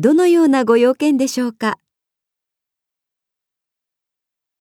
どのようなご用件でしょうか？